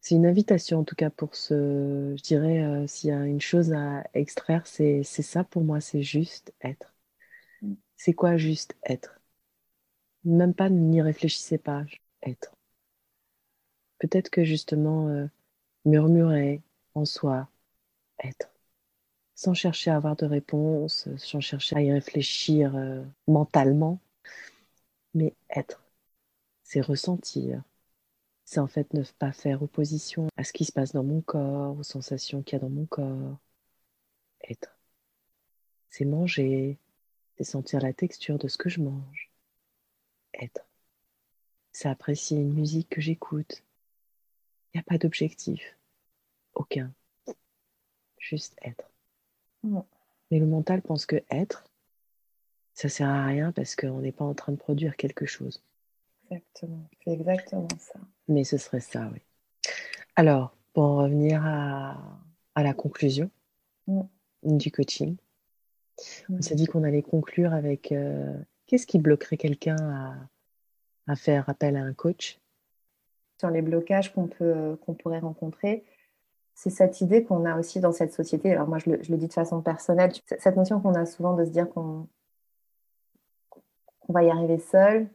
c'est une invitation en tout cas pour ce, je dirais, euh, s'il y a une chose à extraire, c'est ça pour moi, c'est juste être. C'est quoi juste être? Même pas n'y réfléchissez pas, être. Peut-être que justement, euh, murmurer en soi, être. Sans chercher à avoir de réponse, sans chercher à y réfléchir euh, mentalement, mais être. C'est ressentir. C'est en fait ne pas faire opposition à ce qui se passe dans mon corps, aux sensations qu'il y a dans mon corps. Être. C'est manger, c'est sentir la texture de ce que je mange. Être. C'est apprécier une musique que j'écoute. Il n'y a pas d'objectif. Aucun. Juste être. Mais le mental pense que être, ça sert à rien parce qu'on n'est pas en train de produire quelque chose. Exactement. C'est exactement ça. Mais ce serait ça, oui. Alors, pour en revenir à, la conclusion du coaching, On s'est dit qu'on allait conclure avec euh, qu'est-ce qui bloquerait quelqu'un à, à, faire appel à un coach? Sur les blocages qu'on peut qu'on pourrait rencontrer, c'est cette idée qu'on a aussi dans cette société. Alors moi, je le, je le dis de façon personnelle, cette notion qu'on a souvent de se dire qu'on va y arriver seul,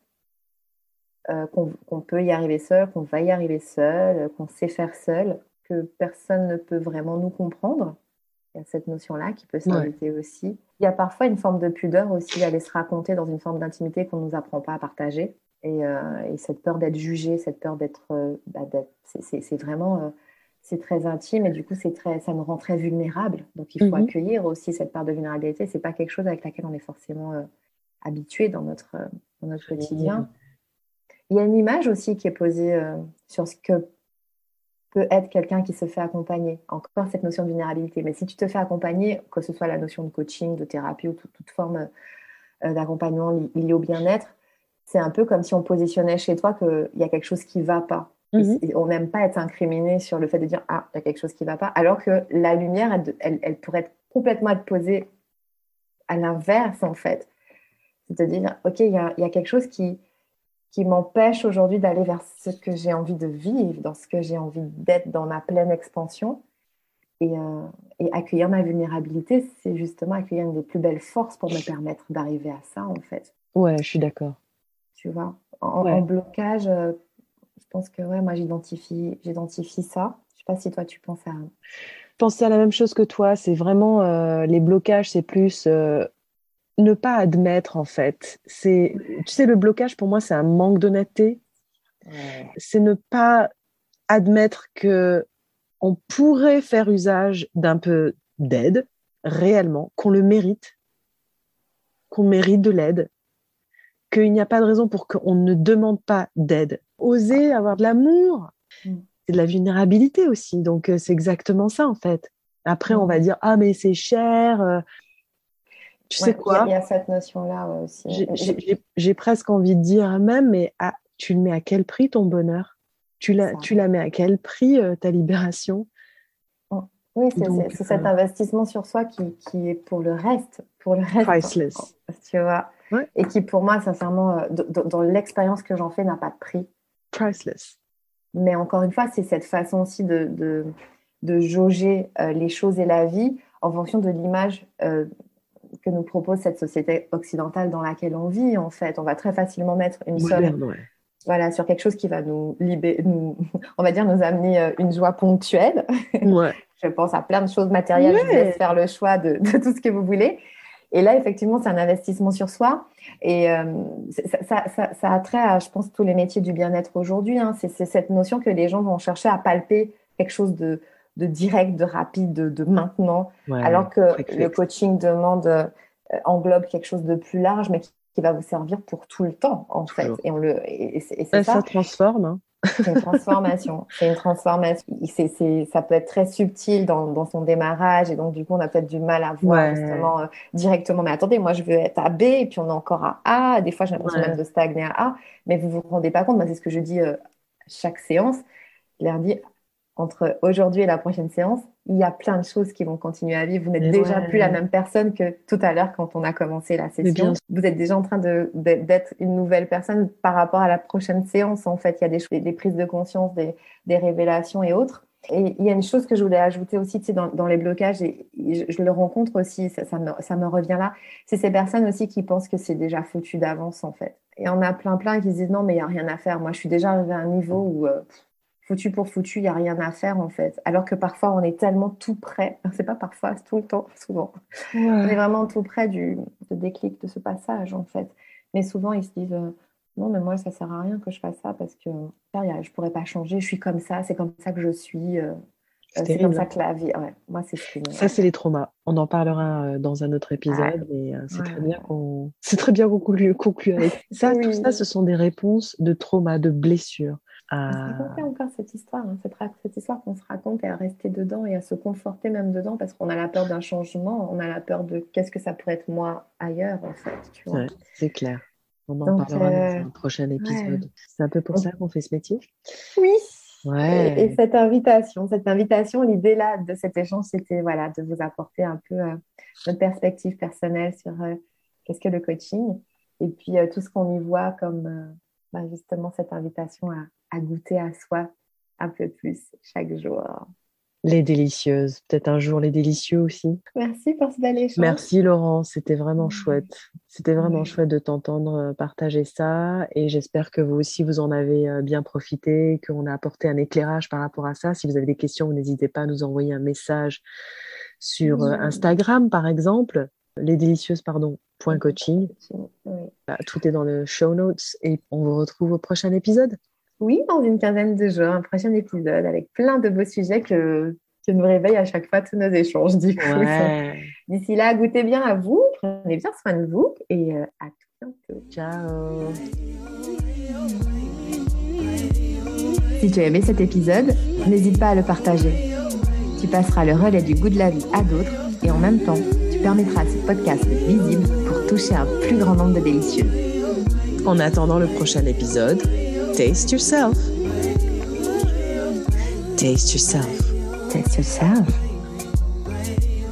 euh, qu'on peut y arriver seul, qu'on va y arriver seul, qu'on sait faire seul, que personne ne peut vraiment nous comprendre. Il y a cette notion-là qui peut s'inviter aussi. Il y a parfois une forme de pudeur aussi d'aller se raconter dans une forme d'intimité qu'on ne nous apprend pas à partager. Et, euh, cette peur d'être jugé, cette peur d'être... Euh, bah, c'est vraiment... c'est très intime et du coup, très, ça nous rend très vulnérables. Donc, il faut mhm. accueillir aussi cette part de vulnérabilité. C'est pas quelque chose avec laquelle on est forcément habitué dans notre, dans notre quotidien. Il y a une image aussi qui est posée euh, sur ce que peut être quelqu'un qui se fait accompagner. Encore cette notion de vulnérabilité. Mais si tu te fais accompagner, que ce soit la notion de coaching, de thérapie ou toute, forme euh, d'accompagnement lié au bien-être, c'est un peu comme si on positionnait chez toi qu'il y a quelque chose qui ne va pas. Mhm. on n'aime pas être incriminé sur le fait de dire Ah, il y a quelque chose qui ne va pas. Alors que la lumière, elle, pourrait être complètement être posée à l'inverse, en fait. C'est-à-dire, OK, il y a, y a quelque chose qui, qui m'empêche aujourd'hui d'aller vers ce que j'ai envie de vivre, dans ce que j'ai envie d'être dans ma pleine expansion. Et, euh, accueillir ma vulnérabilité, c'est justement accueillir une des plus belles forces pour me permettre d'arriver à ça, en fait. Ouais, je suis d'accord. Tu vois, en, blocage, euh, je pense que ouais, moi j'identifie, j'identifie ça. Je sais pas si toi tu penses à. Je pensais à la même chose que toi. C'est vraiment euh, les blocages, c'est plus ne pas admettre en fait. C'est, tu sais, le blocage pour moi, c'est un manque d'honnêteté. C'est ne pas admettre que on pourrait faire usage d'un peu d'aide réellement, qu'on le mérite, qu'on mérite de l'aide, qu'il n'y a pas de raison pour qu'on ne demande pas d'aide. Oser avoir de l'amour, mm. c'est de la vulnérabilité aussi. Donc euh, c'est exactement ça en fait. Après, on va mm. dire ah mais c'est cher, tu sais quoi Il y, a cette notion-là aussi. J'ai presque envie de dire même, mais tu le mets à quel prix ton bonheur? Tu la, tu la mets à quel prix euh, ta libération? Oh, Oui, c'est cet euh, investissement sur soi qui, qui, est pour le reste. Pour le reste Priceless. Tu vois Et qui, pour moi, sincèrement, euh, dans l'expérience que j'en fais, n'a pas de prix. Priceless. Mais encore une fois, c'est cette façon aussi de, de, de jauger les choses et la vie en fonction de l'image que nous propose cette société occidentale dans laquelle on vit, en fait. On va très facilement mettre une somme voilà, sur quelque chose qui va nous libérer, nous, on va dire, nous amener euh, une joie ponctuelle. Je pense à plein de choses matérielles. Je vous laisse faire le choix de, tout ce que vous voulez. Et là, effectivement, c'est un investissement sur soi. Et euh, ça, a trait à, je pense, tous les métiers du bien-être aujourd'hui. Hein. C'est cette notion que les gens vont chercher à palper quelque chose de, de direct, de rapide, de, maintenant, alors que le coaching demande, euh, englobe quelque chose de plus large, mais qui, va vous servir pour tout le temps, en fait. Et, on le, et, ça. ça. transforme. Hein. C'est une transformation. c'est une transformation. Ça peut être très subtil dans, dans, son démarrage et donc du coup on a peut-être du mal à voir justement euh, directement. Mais attendez, moi je veux être à B et puis on est encore à A. Des fois j'ai l'impression même de stagner à A. Mais vous vous rendez pas compte. Moi c'est ce que je dis euh, chaque séance. Je leur dis entre aujourd'hui et la prochaine séance, il y a plein de choses qui vont continuer à vivre. Vous n'êtes déjà plus la même personne que tout à l'heure quand on a commencé la session. Vous êtes déjà en train d'être une nouvelle personne par rapport à la prochaine séance. En fait, il y a des, des prises de conscience, des, des, révélations et autres. Et il y a une chose que je voulais ajouter aussi, tu sais, dans, dans les blocages, et je, le rencontre aussi, ça, ça, me, ça me revient là, c'est ces personnes aussi qui pensent que c'est déjà foutu d'avance, en fait. Et on a plein, plein qui se disent non, mais il n'y a rien à faire. Moi, je suis déjà arrivée à un niveau où euh, foutu pour foutu, il n'y a rien à faire en fait. Alors que parfois on est tellement tout près, c'est pas parfois, c'est tout le temps, souvent. On est vraiment tout près du déclic de ce passage en fait. Mais souvent ils se disent euh, non mais moi ça sert à rien que je fasse ça parce que je pourrais pas changer, je suis comme ça, c'est comme ça que je suis. Euh, euh, c'est comme ça que la vie. moi c'est Ça c'est les traumas. On en parlera dans un autre épisode, mais c'est très bien qu'on c'est très bien qu'on conclue, avec ça. Tout ça, ce sont des réponses de traumas, de blessures on se encore cette histoire, hein, cette, histoire qu'on se raconte et à rester dedans et à se conforter même dedans parce qu'on a la peur d'un changement, on a la peur de qu'est-ce que ça pourrait être moi ailleurs en fait. c'est clair. On en parlera dans euh, un prochain épisode. C'est un peu pour ça qu'on fait ce métier. Oui, Ouais. Et, cette invitation, cette invitation, l'idée là de cet échange, c'était voilà, de vous apporter un peu euh, notre perspective personnelle sur euh, qu'est-ce que le coaching et puis euh, tout ce qu'on y voit comme bah, justement cette invitation à, à goûter à soi un peu plus chaque jour. Les délicieuses, peut-être un jour les délicieux aussi. Merci pour ce bel échange. Merci Laurent, c'était vraiment chouette. C'était vraiment chouette de t'entendre euh, partager ça et j'espère que vous aussi vous en avez euh, bien profité, qu'on a apporté un éclairage par rapport à ça. Si vous avez des questions, n'hésitez pas à nous envoyer un message sur euh, Instagram par exemple, lesdélicieuses pardon, point coaching. Bah, tout est dans le show notes et on vous retrouve au prochain épisode. Oui, dans une quinzaine de jours, un prochain épisode avec plein de beaux sujets que, que nous réveillent à chaque fois tous nos échanges. Du coup, d'ici là, goûtez bien à vous, prenez bien soin de vous et euh, à tout bientôt. Ciao. Si tu as aimé cet épisode, n'hésite pas à le partager. Tu passeras le relais du goût de la vie à d'autres et en même temps, tu permettras à ce podcast d'être visible toucher un plus grand nombre de délicieux. En attendant le prochain épisode, Taste yourself. Taste yourself. Taste yourself.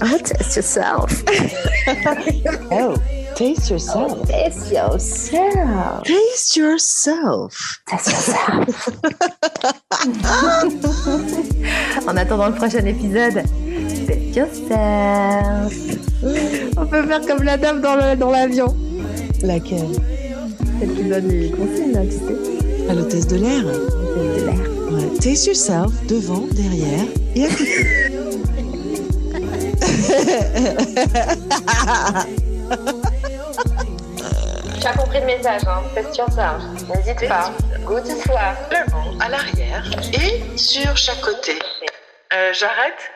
Oh, taste yourself. oh, taste yourself. Taste yourself. Taste yourself. Taste yourself. en attendant le prochain épisode, taste yourself. On peut faire comme la dame dans l'avion. Dans Laquelle? Celle qui donne les consignes, là, tu sais. À l'hôtesse de l'air? De l'air. Ouais. Taste yourself, devant, derrière et à côté. Tu as compris le message, hein Taste yourself. N'hésite pas. Goûte-toi. Devant, à l'arrière et sur chaque côté. Euh, J'arrête